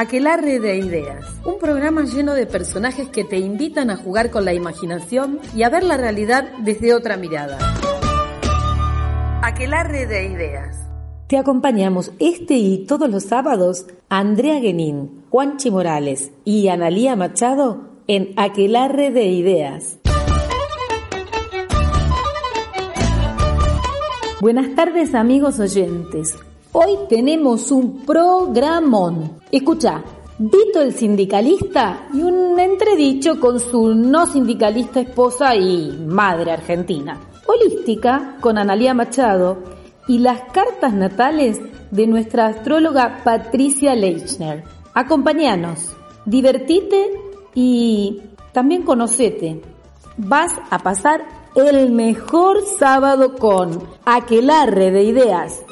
Aquelarre de Ideas, un programa lleno de personajes que te invitan a jugar con la imaginación y a ver la realidad desde otra mirada. Aquelarre de Ideas. Te acompañamos este y todos los sábados Andrea Guenín, Juanchi Morales y Analía Machado en Aquelarre de Ideas. Buenas tardes amigos oyentes. Hoy tenemos un programón. Escucha, Vito el sindicalista y un entredicho con su no sindicalista esposa y madre argentina. Holística con Analía Machado y las cartas natales de nuestra astróloga Patricia Leichner. Acompáñanos, divertite y también conocete. Vas a pasar el mejor sábado con Aquelarre de Ideas.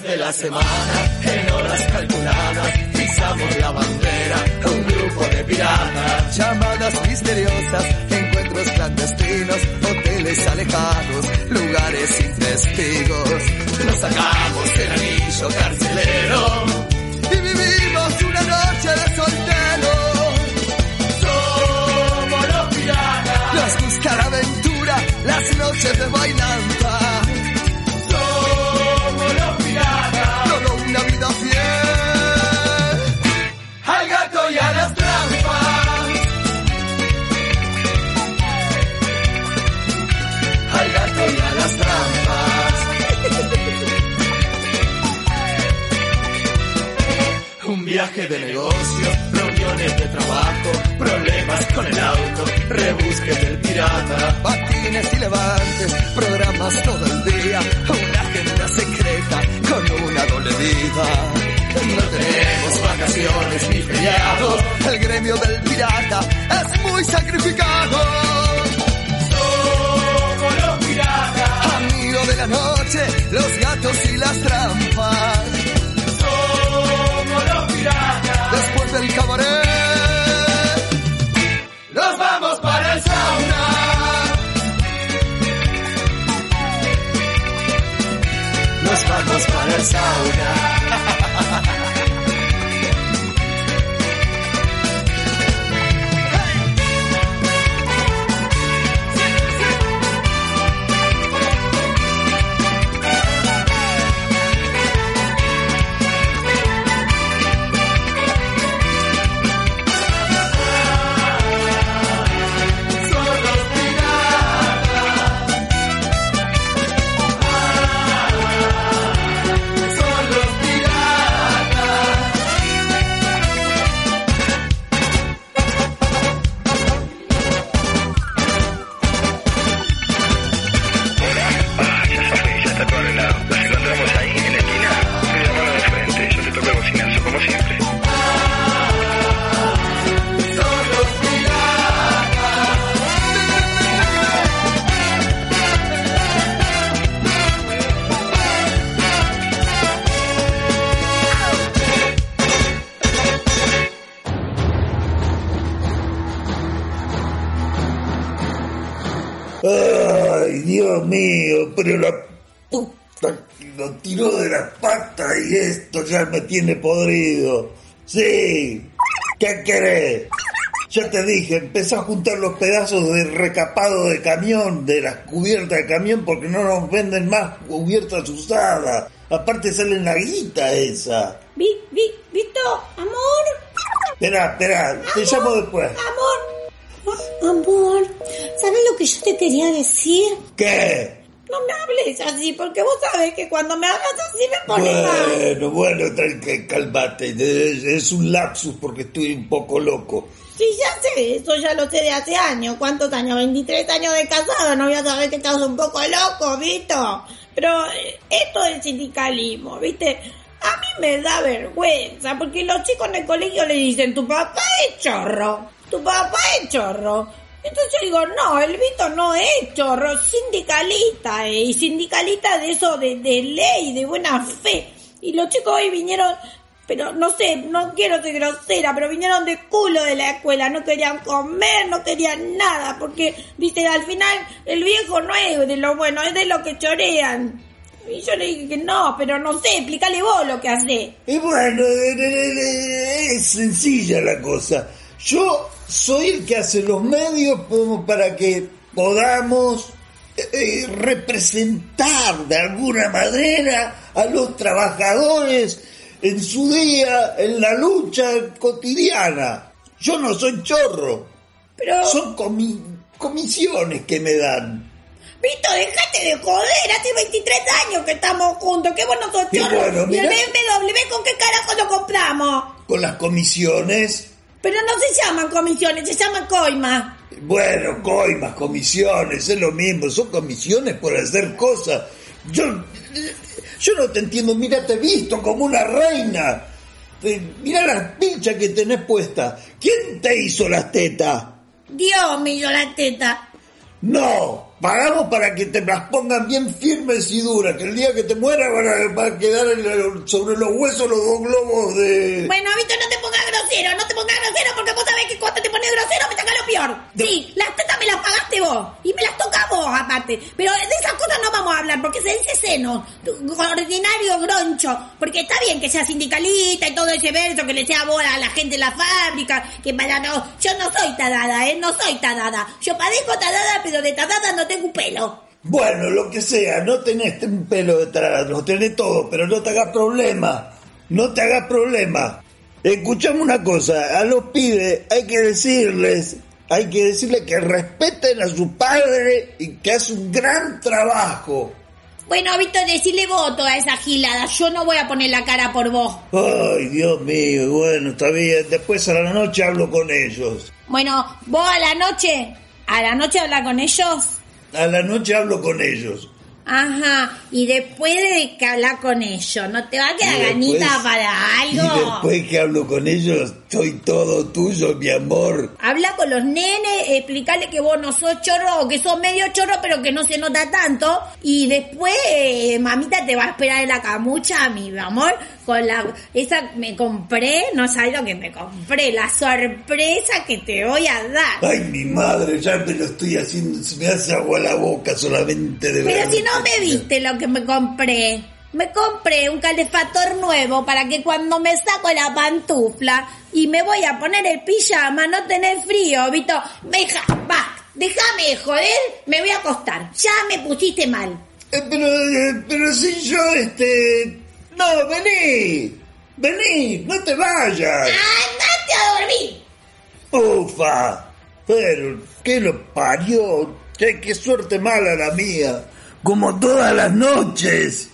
De la semana, en horas calculadas, pisamos la bandera, un grupo de piratas. Llamadas misteriosas, clandestinos, hoteles alejados, lugares sin testigos. Nos sacamos el anillo carcelero y vivimos una noche de soltero. Somos los piratas. Nos gusta la aventura, las noches de bailanta viaje de negocio, reuniones de trabajo, problemas con el auto, rebusques del pirata. Patines y levantes, programas todo el día, una agenda secreta con una doble vida. No tenemos vacaciones ni feriados, el gremio del pirata es muy sacrificado. Somos los piratas, amigo de la noche, los gatos y las trampas del cabaret. Nos vamos para el sauna. Nos vamos para el sauna. Pero la puta que lo tiró de la pata y esto ya me tiene podrido. Sí, ¿qué querés? Ya te dije, empezó a juntar los pedazos de recapado de camión, de las cubiertas de camión, porque no nos venden más cubiertas usadas. Aparte sale en la guita esa. Vi, vi, Vito, amor. Espera, espera, te llamo después. Amor. Amor, ¿sabes lo que yo te quería decir? ¿Qué? No me hables así, porque vos sabés que cuando me hablas así me pones Bueno, bueno, calmate. Es un lapsus porque estoy un poco loco. Sí, ya sé, eso ya lo sé de hace años. ¿Cuántos años? 23 años de casado, no voy a saber que estás un poco loco, Vito. Pero eh, esto del sindicalismo, ¿viste? A mí me da vergüenza, porque los chicos en el colegio le dicen, tu papá es chorro. tu papá es chorro. Entonces yo digo, no, el Vito no es chorro, sindicalista, eh, y sindicalista de eso, de, de ley, de buena fe. Y los chicos hoy vinieron, pero no sé, no quiero ser grosera, pero vinieron de culo de la escuela, no querían comer, no querían nada, porque, dice, al final el viejo no es de lo bueno, es de lo que chorean. Y yo le dije que no, pero no sé, explícale vos lo que hace. Y bueno, eh, eh, eh, es sencilla la cosa. Yo soy el que hace los medios como para que podamos eh, representar de alguna manera a los trabajadores en su día, en la lucha cotidiana. Yo no soy chorro, Pero, son comi- comisiones que me dan. Vito, dejate de joder, hace 23 años que estamos juntos, que vos no sos chorro. bueno, y el. BMW, ¿con qué carajo lo compramos? Con las comisiones, Pero no se llaman comisiones, se llaman coima. bueno, coimas, comisiones, es lo mismo, son comisiones por hacer cosas. Yo, yo no te entiendo, mira, te he visto como una reina. Mira las pinchas que tenés puestas. ¿Quién te hizo las tetas? Dios me hizo la teta. No, pagamos para que te las pongan bien firmes y duras, que el día que te mueras van a, van a quedar sobre los huesos los dos globos de... Bueno, Vito, no te pongas grosero, no te pongas grosero porque vos sabés que cuando te pones grosero me toca lo peor. De- Sí, las tetas me las pagaste vos y me las toca vos aparte. Pero de esas cosas no vamos a hablar porque se dice seno, ordinario groncho. Porque está bien que sea sindicalista y todo ese verso, que le sea vos a la gente en la fábrica, que para no... Yo no soy tadada, ¿eh? No soy tadada. Yo padezco tadada, pero de tadada no tengo un pelo. Bueno, lo que sea, no tenés un pelo detrás, lo tenés todo, pero no te hagas problema. No te hagas problema. Escuchame una cosa, a los pibes hay que decirles, hay que decirles que respeten a su padre y que hace un gran trabajo. Bueno, Víctor, decirle voto a esa gilada. Yo no voy a poner la cara por vos. Ay, Dios mío, bueno, está bien, después a la noche hablo con ellos. Bueno, vos a la noche, a la noche habla con ellos. A la noche hablo con ellos. Ajá, y después de que hablar con ellos, ¿no te va a quedar Y después- ganita para Y algo? después que hablo con ellos, soy todo tuyo, mi amor. Habla con los nenes, explicarle que vos no sos chorro o que sos medio chorro pero que no se nota tanto. Y después, eh, mamita te va a esperar en la camucha, mi amor, con la... Esa me compré, no sabes lo que me compré, la sorpresa que te voy a dar. Ay, mi madre, ya me lo estoy haciendo, se me hace agua la boca solamente de Pero si no me viste lo que me compré. Me compré un calefactor nuevo para que cuando me saco la pantufla y me voy a poner el pijama no tener frío, Vito. Deja, va, déjame de joder, me voy a acostar. Ya me pusiste mal. Eh, pero, eh, pero si yo, este... No, vení, vení, no te vayas. ¡Andate a dormir! Ufa, pero, ¿qué lo parió? Qué, qué suerte mala la mía. Como todas las noches.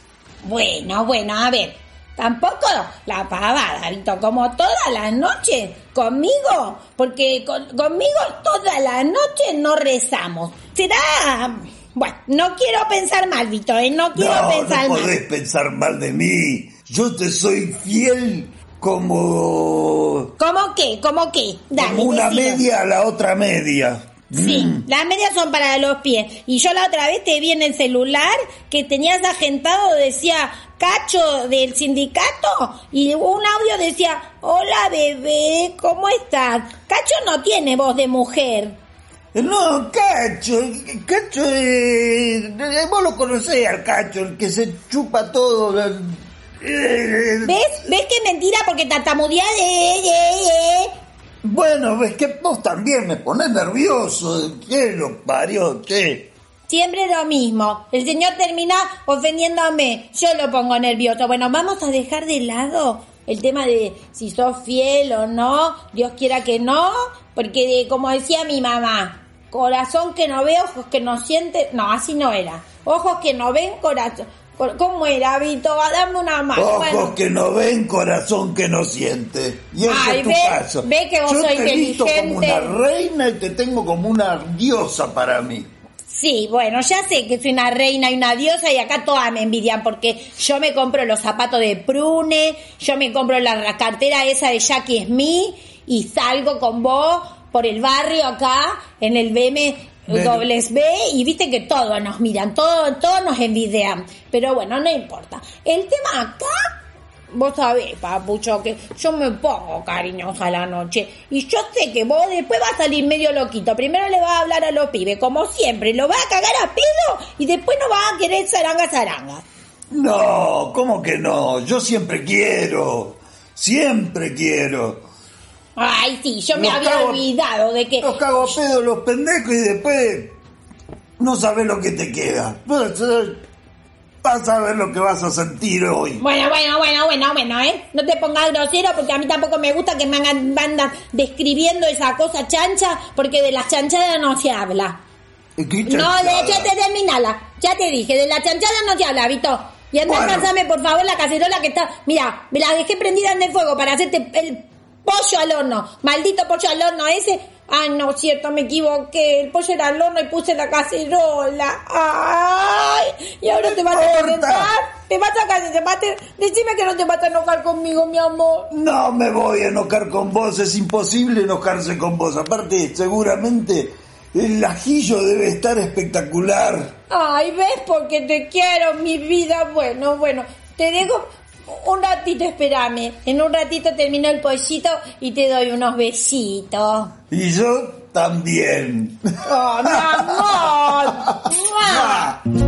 Bueno, bueno, a ver. Tampoco la pavada, Vito, como todas las noches conmigo, porque con- conmigo todas las noches no rezamos. Será... Bueno, no quiero pensar mal, Vito, ¿eh? No quiero No, pensar no mal. podés pensar mal de mí. Yo te soy fiel como... ¿Cómo qué? ¿Cómo qué? Dale, como una media a la otra media. Sí, Mm. las medias son para los pies. Y yo la otra vez te vi en el celular que tenías agentado, decía Cacho del sindicato, y un audio decía, hola bebé, ¿cómo estás? Cacho no tiene voz de mujer. No, Cacho, Cacho, eh, eh, vos lo conocés al Cacho, el que se chupa todo. la- eh, ¿Ves? ¿Ves que mentira porque tartamudea de... de- de- Bueno, ves que vos también me pones nervioso. ¿Qué lo parió? ¿Qué? Siempre lo mismo. El señor termina ofendiéndome. Yo lo pongo nervioso. Bueno, vamos a dejar de lado el tema de si sos fiel o no. Dios quiera que no. Porque de- como decía mi mamá, corazón que no ve, ojos que no siente. No, así no era. Ojos que no ven, corazón. ¿Cómo era, Vito? Dame una mano. Ojos Bueno. que no ven, corazón que no siente. Y ese Ay, es tu ve- caso. ve que vos Yo sos te visto como una reina y te tengo como una diosa para mí. Sí, bueno, ya sé que soy una reina y una diosa y acá todas me envidian porque yo me compro los zapatos de Prune, yo me compro la, la cartera esa de Jackie Smith y salgo con vos por el barrio acá, en el BM dobles B, y viste que todos nos miran, todos, todos nos envidian. Pero bueno, no importa. El tema acá Vos sabés, papucho, que yo me pongo cariñosa a la noche. Y yo sé que vos después vas a salir medio loquito. Primero le vas a hablar a los pibes, como siempre. Lo vas a cagar a pedo y después no vas a querer zaranga zaranga. No, ¿cómo que no? Yo siempre quiero. Siempre quiero. Ay, sí, yo me Los había cago- olvidado de que... Los cago a pedo los pendejos y después no sabes lo que te queda. Vas a- ver lo que vas a sentir hoy. Bueno, bueno, bueno, bueno, bueno, ¿eh? No te pongas grosero porque a mí tampoco me gusta que me hagan, me andan describiendo esa cosa chancha porque de las chanchadas no se habla. ¿Qué No, de hecho te terminala. Ya te dije, de la chanchada no se habla, Vito. Y anda Bueno. a pasarme, por favor, la cacerola que está... Mira, me la dejé prendida en el fuego para hacerte el pollo al horno. Maldito pollo al horno ese. Ay, no, cierto, me equivoqué. El pollo era al horno y puse la cacerola. Ay, y ahora te vas a calentar. Te vas a calentar. Te vas a... Decime que no te vas a enojar conmigo, mi amor. No me voy a enojar con vos, es imposible enojarse con vos. Aparte, seguramente el ajillo debe estar espectacular. Ay, ¿ves? Porque te quiero, mi vida. Bueno, bueno, te dejo un ratito, espérame. En un ratito termino el pollito y te doy unos besitos. Y yo también. ¡Oh, mi amor!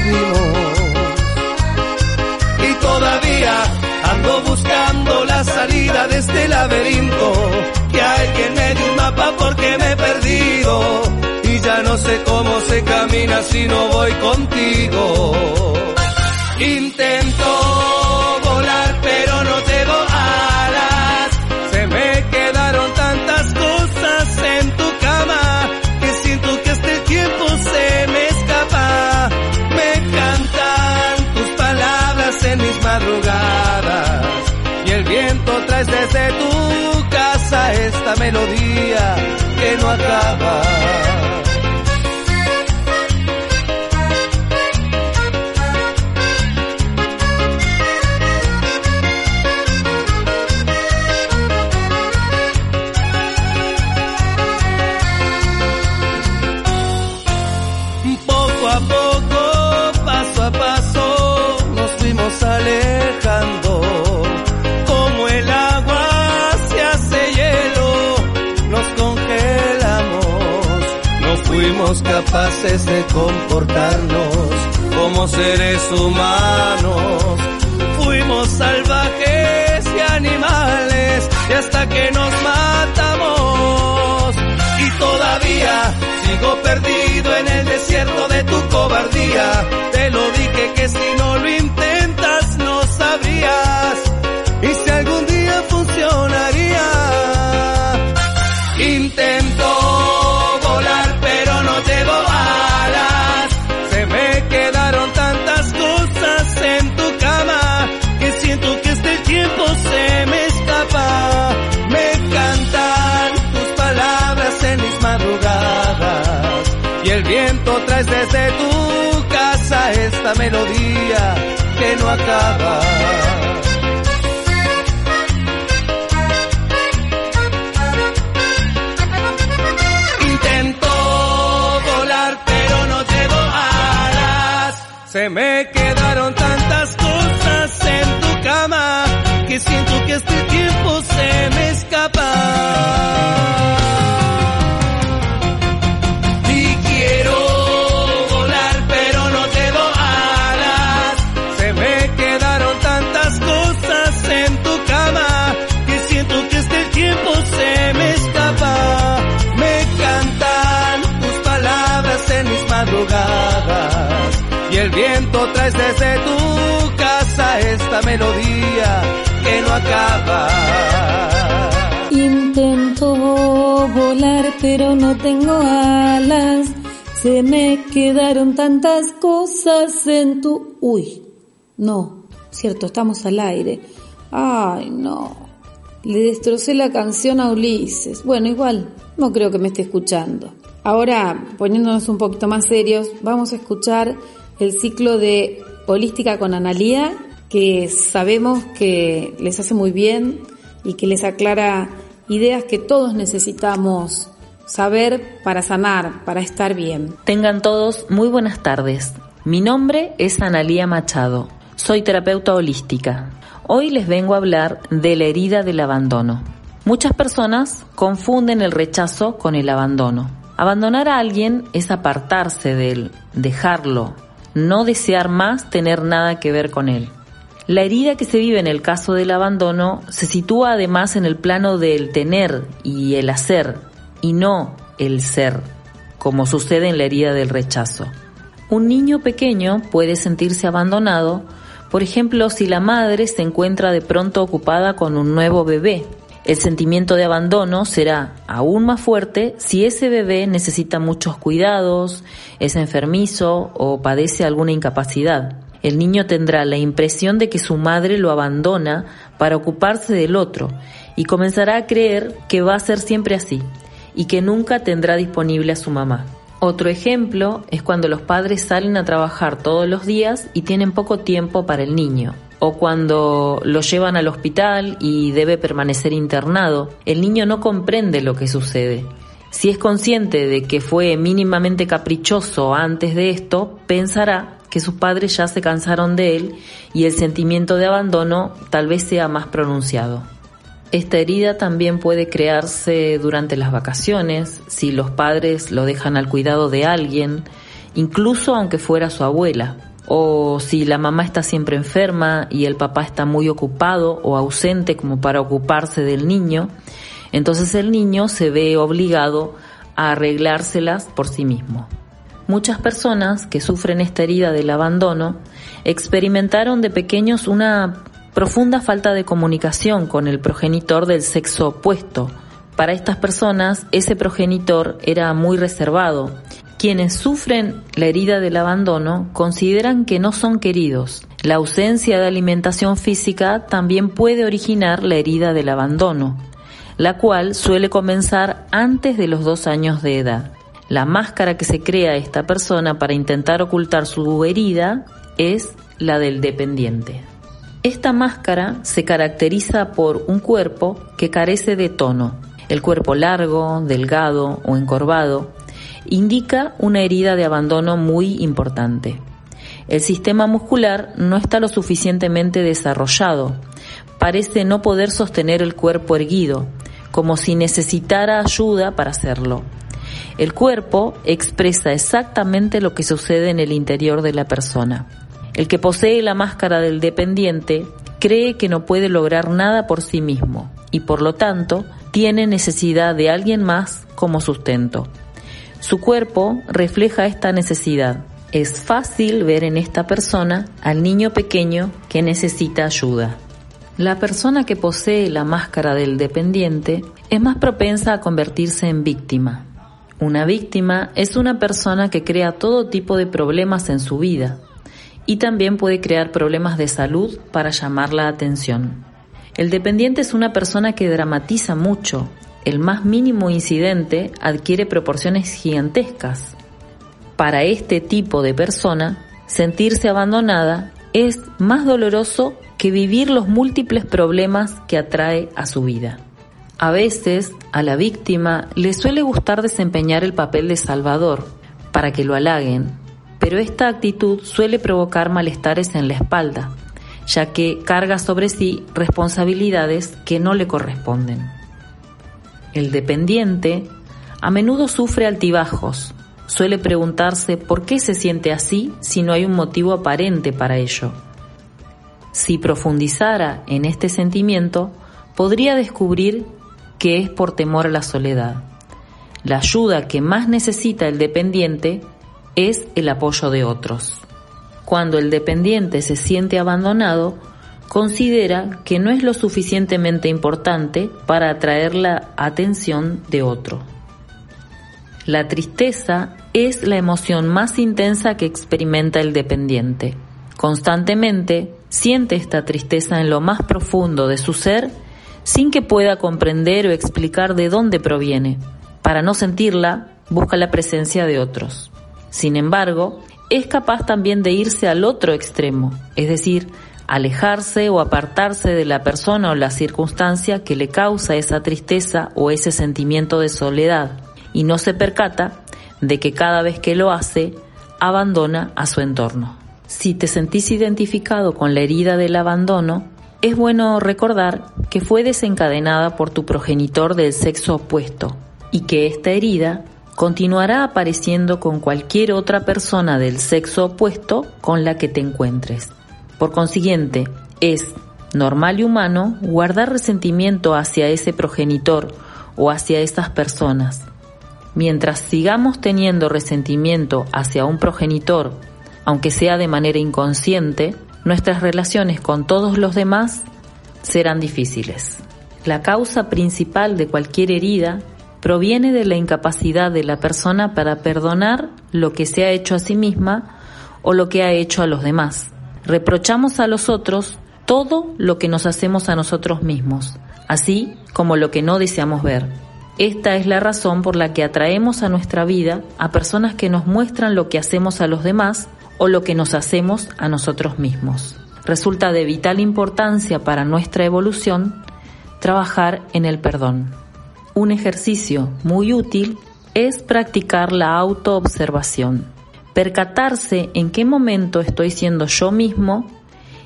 salida de este laberinto. Que alguien me dé un mapa porque me he perdido y ya no sé cómo se camina si no voy contigo. Intento desde tu casa esta melodía que no acaba. Capaces de comportarnos como seres humanos. Fuimos salvajes y animales y hasta que nos matamos. Y todavía sigo perdido en el desierto de tu cobardía. Te lo dije que si no lo intentas no sabrías. Y si algún día funcionaría. Intento y el viento traes desde tu casa esta melodía que no acaba. Intento volar pero no tengo alas. Se me quedaron tantas cosas en tu cama que siento que este Y el viento traes desde tu casa esta melodía que no acaba. Intento volar pero no tengo alas. Se me quedaron tantas cosas en tu... Uy, no, cierto, estamos al aire. Ay, no. Le destrocé la canción a Ulises. Bueno, igual, no creo que me esté escuchando. Ahora, poniéndonos un poquito más serios, vamos a escuchar el ciclo de Holística con Analía, que sabemos que les hace muy bien y que les aclara ideas que todos necesitamos saber para sanar, para estar bien. Tengan todos muy buenas tardes. Mi nombre es Analía Machado. Soy terapeuta holística. Hoy les vengo a hablar de la herida del abandono. Muchas personas confunden el rechazo con el abandono. Abandonar a alguien es apartarse de él, dejarlo, no desear más tener nada que ver con él. La herida que se vive en el caso del abandono se sitúa además en el plano del tener y el hacer, y no el ser, como sucede en la herida del rechazo. Un niño pequeño puede sentirse abandonado, por ejemplo, si la madre se encuentra de pronto ocupada con un nuevo bebé. El sentimiento de abandono será aún más fuerte si ese bebé necesita muchos cuidados, es enfermizo o padece alguna incapacidad. El niño tendrá la impresión de que su madre lo abandona para ocuparse del otro y comenzará a creer que va a ser siempre así y que nunca tendrá disponible a su mamá. Otro ejemplo es cuando los padres salen a trabajar todos los días y tienen poco tiempo para el niño. O cuando lo llevan al hospital y debe permanecer internado, el niño no comprende lo que sucede. Si es consciente de que fue mínimamente caprichoso antes de esto, pensará que sus padres ya se cansaron de él y el sentimiento de abandono tal vez sea más pronunciado. Esta herida también puede crearse durante las vacaciones, si los padres lo dejan al cuidado de alguien, incluso aunque fuera su abuela, o si la mamá está siempre enferma y el papá está muy ocupado o ausente como para ocuparse del niño, entonces el niño se ve obligado a arreglárselas por sí mismo. Muchas personas que sufren esta herida del abandono experimentaron de pequeños una profunda falta de comunicación con el progenitor del sexo opuesto. Para estas personas, ese progenitor era muy reservado. Quienes sufren la herida del abandono consideran que no son queridos. La ausencia de alimentación física también puede originar la herida del abandono, la cual suele comenzar antes de los dos años de edad. La máscara que se crea esta persona para intentar ocultar su herida es la del dependiente. Esta máscara se caracteriza por un cuerpo que carece de tono. El cuerpo largo, delgado o encorvado indica una herida de abandono muy importante. El sistema muscular no está lo suficientemente desarrollado. Parece no poder sostener el cuerpo erguido, como si necesitara ayuda para hacerlo. El cuerpo expresa exactamente lo que sucede en el interior de la persona. El que posee la máscara del dependiente cree que no puede lograr nada por sí mismo y por lo tanto tiene necesidad de alguien más como sustento. Su cuerpo refleja esta necesidad. Es fácil ver en esta persona al niño pequeño que necesita ayuda. La persona que posee la máscara del dependiente es más propensa a convertirse en víctima. Una víctima es una persona que crea todo tipo de problemas en su vida, y también puede crear problemas de salud para llamar la atención. El dependiente es una persona que dramatiza mucho. El más mínimo incidente adquiere proporciones gigantescas. Para este tipo de persona, sentirse abandonada es más doloroso que vivir los múltiples problemas que atrae a su vida. A veces, a la víctima le suele gustar desempeñar el papel de salvador, para que lo halaguen, pero esta actitud suele provocar malestares en la espalda, ya que carga sobre sí responsabilidades que no le corresponden. El dependiente a menudo sufre altibajos, suele preguntarse por qué se siente así si no hay un motivo aparente para ello. Si profundizara en este sentimiento, podría descubrir que es por temor a la soledad. La ayuda que más necesita el dependiente es el apoyo de otros. Cuando el dependiente se siente abandonado, considera que no es lo suficientemente importante para atraer la atención de otro. La tristeza es la emoción más intensa que experimenta el dependiente. Constantemente siente esta tristeza en lo más profundo de su ser sin que pueda comprender o explicar de dónde proviene. Para no sentirla, busca la presencia de otros. Sin embargo, es capaz también de irse al otro extremo, es decir, alejarse o apartarse de la persona o la circunstancia que le causa esa tristeza o ese sentimiento de soledad y no se percata de que cada vez que lo hace, abandona a su entorno. Si te sentís identificado con la herida del abandono, es bueno recordar que fue desencadenada por tu progenitor del sexo opuesto y que esta herida continuará apareciendo con cualquier otra persona del sexo opuesto con la que te encuentres. Por consiguiente, es normal y humano guardar resentimiento hacia ese progenitor o hacia esas personas. Mientras sigamos teniendo resentimiento hacia un progenitor, aunque sea de manera inconsciente, nuestras relaciones con todos los demás serán difíciles. La causa principal de cualquier herida proviene de la incapacidad de la persona para perdonar lo que se ha hecho a sí misma o lo que ha hecho a los demás. Reprochamos a los otros todo lo que nos hacemos a nosotros mismos, así como lo que no deseamos ver. Esta es la razón por la que atraemos a nuestra vida a personas que nos muestran lo que hacemos a los demás o lo que nos hacemos a nosotros mismos. Resulta de vital importancia para nuestra evolución trabajar en el perdón. Un ejercicio muy útil es practicar la autoobservación percatarse en qué momento estoy siendo yo mismo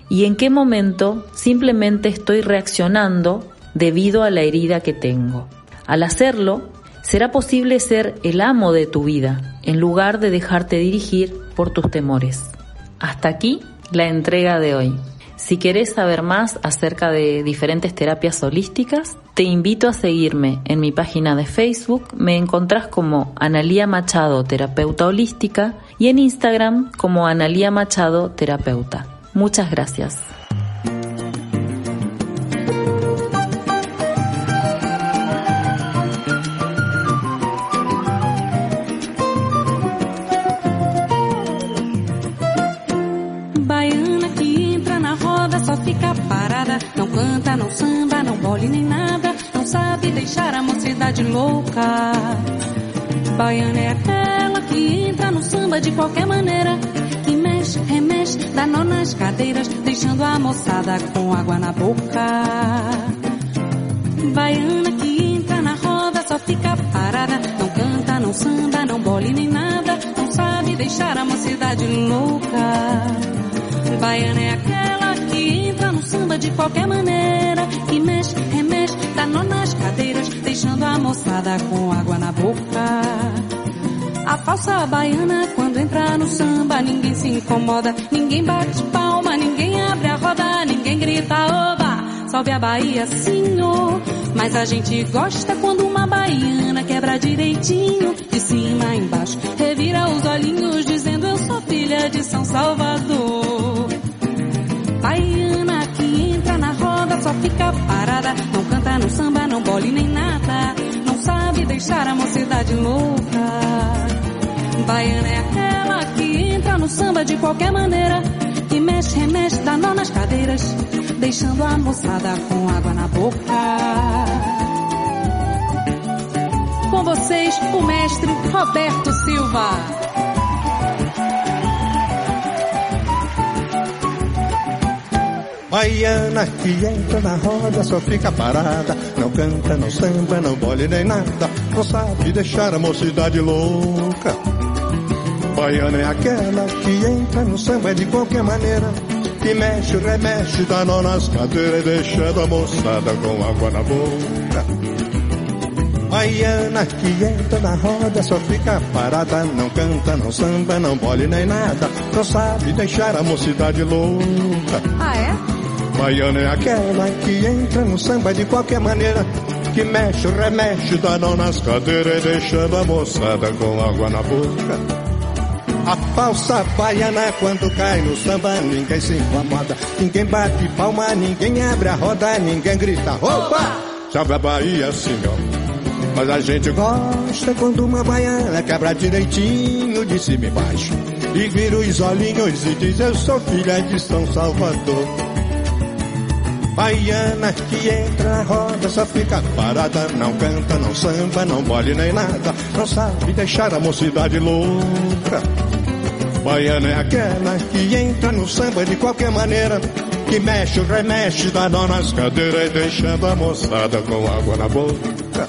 y en qué momento simplemente estoy reaccionando debido a la herida que tengo. Al hacerlo, será posible ser el amo de tu vida en lugar de dejarte dirigir por tus temores. Hasta aquí la entrega de hoy. Si querés saber más acerca de diferentes terapias holísticas, te invito a seguirme en mi página de Facebook. Me encontrás como Analía Machado, terapeuta holística, y en Instagram como Analía Machado, terapeuta. Muchas gracias. De louca. Baiana é aquela que entra no samba de qualquer maneira. Que mexe, remexe, dá nó nas cadeiras, deixando a moçada com água na boca. Baiana que entra na roda, só fica parada. Não canta, não samba, não bole nem nada. Não sabe deixar a mocidade louca. Baiana é aquela que entra no samba de qualquer maneira. Que mexe, cadeiras, deixando a moçada com água na boca. A falsa baiana, quando entra no samba, ninguém se incomoda, ninguém bate palma, ninguém abre a roda, ninguém grita oba, salve a Bahia, senhor. Mas a gente gosta quando uma baiana quebra direitinho, de cima a embaixo, revira os olhinhos, dizendo eu sou filha de São Salvador. Baiana só fica parada, não canta, não samba, não bole nem nada. Não sabe deixar a mocidade louca. Baiana é aquela que entra no samba de qualquer maneira. Que mexe, remexe, dá nó nas cadeiras. Deixando a moçada com água na boca. Com vocês, o mestre Roberto Silva. Baiana que entra na roda só fica parada, não canta, não samba, não bole nem nada, não sabe deixar a mocidade louca. Baiana é aquela que entra no samba de qualquer maneira, que mexe, remexe, dá nó nas cadeiras, deixando a moçada com água na boca. Baiana que entra na roda só fica parada, não canta, não samba, não bole nem nada, não sabe deixar a mocidade louca. Ah, é? Baiana é aquela que entra no samba de qualquer maneira, que mexe, remexe, dá nó nas cadeiras, deixando a moçada com água na boca. A falsa baiana quando cai no samba, ninguém se incomoda. Ninguém bate palma, ninguém abre a roda, ninguém grita, opa! Salve a Bahia, senhor. Mas a gente gosta quando uma baiana quebra direitinho de cima e baixo. E vira os olhinhos e diz, eu sou filha de São Salvador. Baiana que entra na roda só fica parada, não canta, não samba, não bole nem nada, não sabe deixar a mocidade louca. Baiana é aquela que entra no samba de qualquer maneira, que mexe, remexe, dá nó nas cadeiras deixando a moçada com água na boca.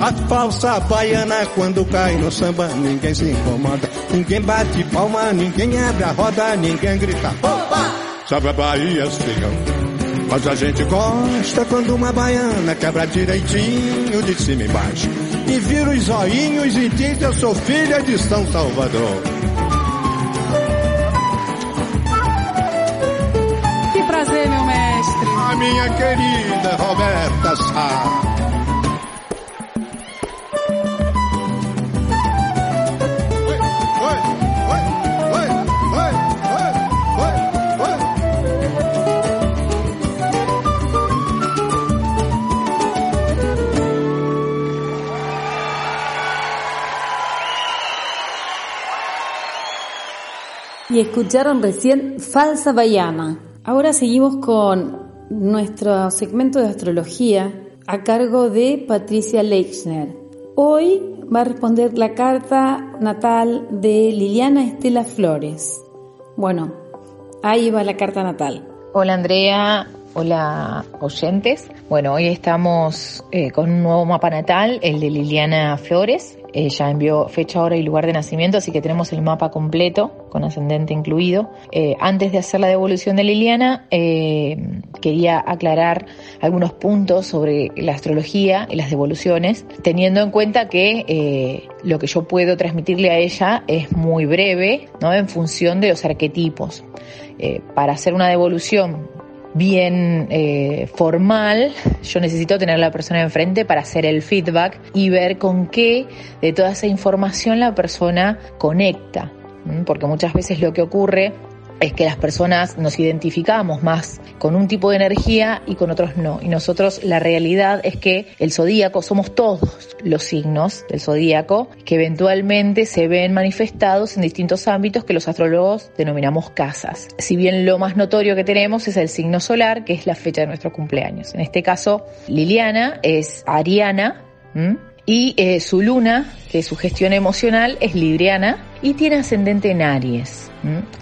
A falsa baiana quando cai no samba ninguém se incomoda, ninguém bate palma, ninguém abre a roda, ninguém grita, opa! Sabe a Bahia, senhor? Mas a gente gosta quando uma baiana quebra direitinho de cima e baixo. E vira os zoinhos e diz eu sou filha de São Salvador. Que prazer, meu mestre. A minha querida Roberta Sá. Y escucharon recién Falsa Bayana. Ahora seguimos con nuestro segmento de astrología a cargo de Patricia Leixner. Hoy va a responder la carta natal de Liliana Estela Flores. Bueno, ahí va la carta natal. Hola Andrea, hola oyentes. Bueno, hoy estamos eh, con un nuevo mapa natal, el de Liliana Flores. Ella envió fecha, hora y lugar de nacimiento, así que tenemos el mapa completo, con ascendente incluido. Eh, antes de hacer la devolución de Liliana, eh, quería aclarar algunos puntos sobre la astrología y las devoluciones, teniendo en cuenta que eh, lo que yo puedo transmitirle a ella es muy breve, ¿no? En función de los arquetipos. para hacer una devolución bien eh, formal, yo necesito tener a la persona enfrente para hacer el feedback y ver con qué de toda esa información la persona conecta. Porque muchas veces lo que ocurre es que las personas nos identificamos más con un tipo de energía y con otros no. Y nosotros la realidad es que el zodíaco somos todos los signos del zodíaco que eventualmente se ven manifestados en distintos ámbitos que los astrólogos denominamos casas. Si bien lo más notorio que tenemos es el signo solar, que es la fecha de nuestro cumpleaños. En este caso, Liliana es Ariana. Y eh, su luna, que es su gestión emocional, es libriana y tiene ascendente en Aries.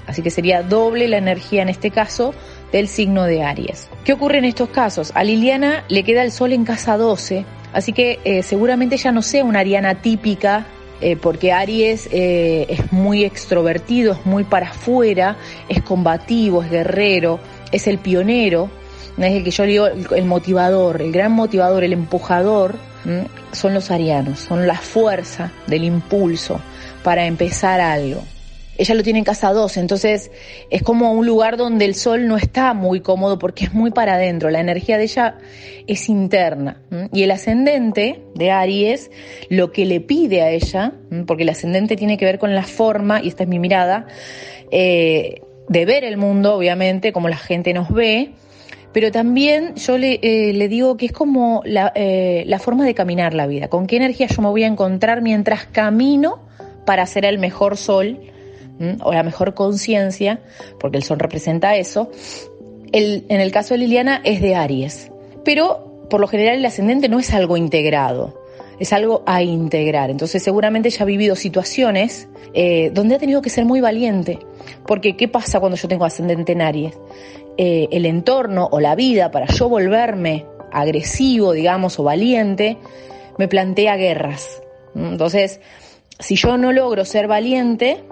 Así que sería doble la energía en este caso del signo de Aries. ¿Qué ocurre en estos casos? A Liliana le queda el sol en casa 12, así que eh, seguramente ya no sea una ariana típica eh, porque Aries es muy extrovertido, es muy para afuera, es combativo, es guerrero, es el pionero, es el que yo digo el motivador, el gran motivador, el empujador, son los arianos, son la fuerza del impulso para empezar algo. Ella lo tiene en casa 12, entonces es como un lugar donde el sol no está muy cómodo porque es muy para adentro, la energía de ella es interna. Y el ascendente de Aries lo que le pide a ella, porque el ascendente tiene que ver con la forma, y esta es mi mirada, eh, de ver el mundo, obviamente, como la gente nos ve, pero también yo le, eh, digo que es como la, eh, la forma de caminar la vida, con qué energía yo me voy a encontrar mientras camino para ser el mejor sol o la mejor conciencia, porque el sol representa eso. El, en el caso de Liliana es de Aries, pero por lo general el ascendente no es algo integrado, es algo a integrar. Entonces seguramente ella ha vivido situaciones eh, donde ha tenido que ser muy valiente, porque ¿qué pasa cuando yo tengo ascendente en Aries? Eh, el entorno o la vida para yo volverme agresivo, digamos, o valiente, me plantea guerras. Entonces, si yo no logro ser valiente,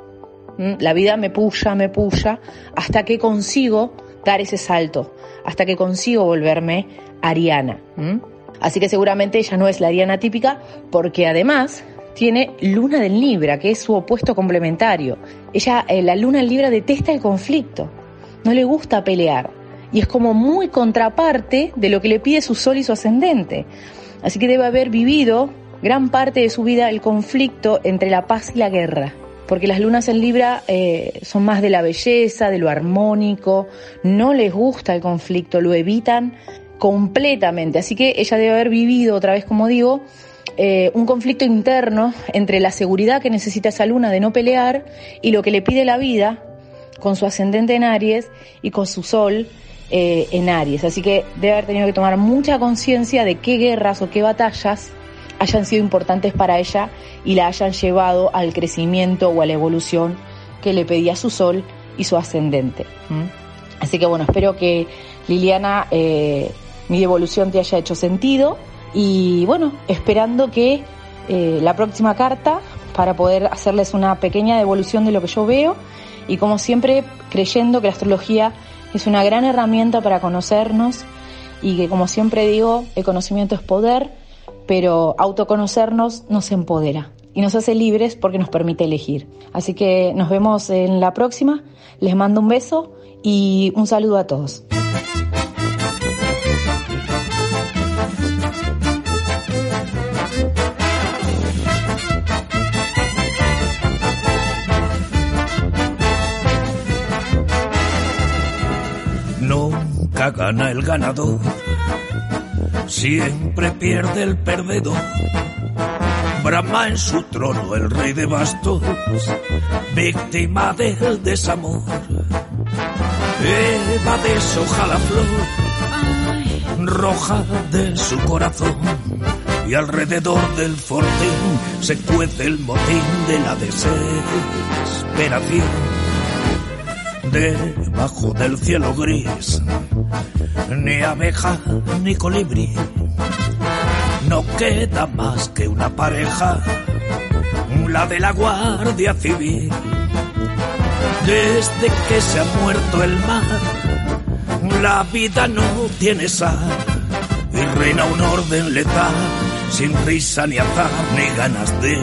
la vida me puya, me puya, hasta que consigo dar ese salto, hasta que consigo volverme ariana. Así que seguramente ella no es la ariana típica, porque además tiene luna del Libra, que es su opuesto complementario. Ella, eh, la luna en Libra detesta el conflicto no le gusta pelear y es como muy contraparte de lo que le pide su sol y su ascendente. Así que debe haber vivido gran parte de su vida el conflicto entre la paz y la guerra. porque las lunas en Libra eh, son más de la belleza, de lo armónico, no les gusta el conflicto, lo evitan completamente. Así que ella debe haber vivido, otra vez como digo, eh, un conflicto interno entre la seguridad que necesita esa luna de no pelear y lo que le pide la vida con su ascendente en Aries y con su sol eh, en Aries. Así que debe haber tenido que tomar mucha conciencia de qué guerras o qué batallas hayan sido importantes para ella y la hayan llevado al crecimiento o a la evolución que le pedía su sol y su ascendente. Así que bueno, espero que Liliana, eh, mi devolución te haya hecho sentido y bueno, esperando que eh, la próxima carta para poder hacerles una pequeña devolución de lo que yo veo y como siempre creyendo que la astrología es una gran herramienta para conocernos y que como siempre digo, el conocimiento es poder pero autoconocernos nos empodera y nos hace libres porque nos permite elegir. Así que nos vemos en la próxima, les mando un beso y un saludo a todos. Nunca gana el ganador siempre pierde el perdedor. Brahma en su trono, el rey de bastos, víctima del desamor. Eva deshoja la flor, roja de su corazón, y alrededor del fortín se cuece el motín de la desesperación. Debajo del cielo gris ni abeja ni colibrí. No queda más que una pareja, la de la Guardia Civil. Desde que se ha muerto el mar, la vida no tiene sal y reina un orden letal, sin risa ni azar ni ganas de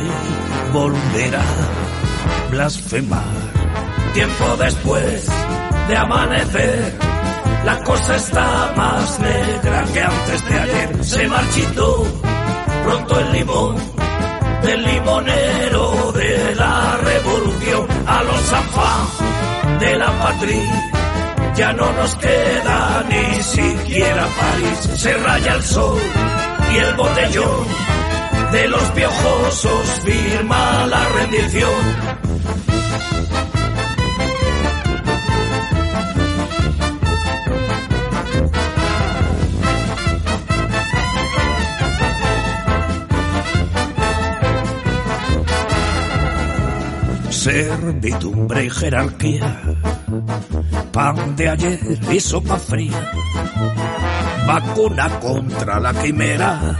volver a blasfemar. Tiempo después de amanecer la cosa está más negra que antes de ayer. Se marchitó pronto el limón del limonero de la revolución a los afán de la patria. Ya no nos queda ni siquiera París. Se raya el sol y el botellón de los piojosos firma la rendición servidumbre y jerarquía, pan de ayer y sopa fría, vacuna contra la quimera,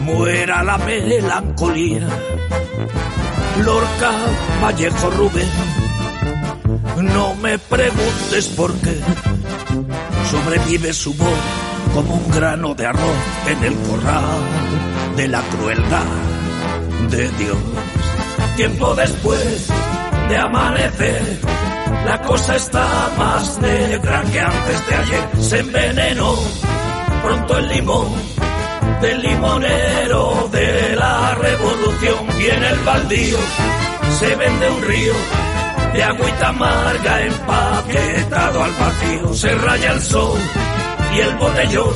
muera la melancolía, Lorca, Vallejo, Rubén, no me preguntes por qué, sobrevive su voz como un grano de arroz en el corral de la crueldad de Dios tiempo después de amanecer. La cosa está más negra que antes de ayer. Se envenenó pronto el limón del limonero de la revolución. Y en el baldío se vende un río de agüita amarga empaquetado al vacío. Se raya el sol y el botellón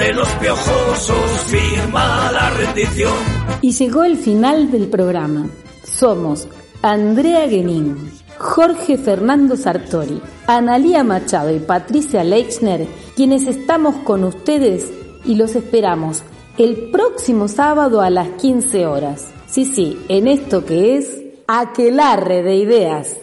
de los piojosos firma la rendición y llegó el final del programa. Somos Andrea Genin, Jorge Fernando Sartori, Analía Machado y Patricia Leixner, quienes estamos con ustedes y los esperamos el próximo sábado a las 15 horas. Sí, sí, en esto que es Aquelarre de Ideas.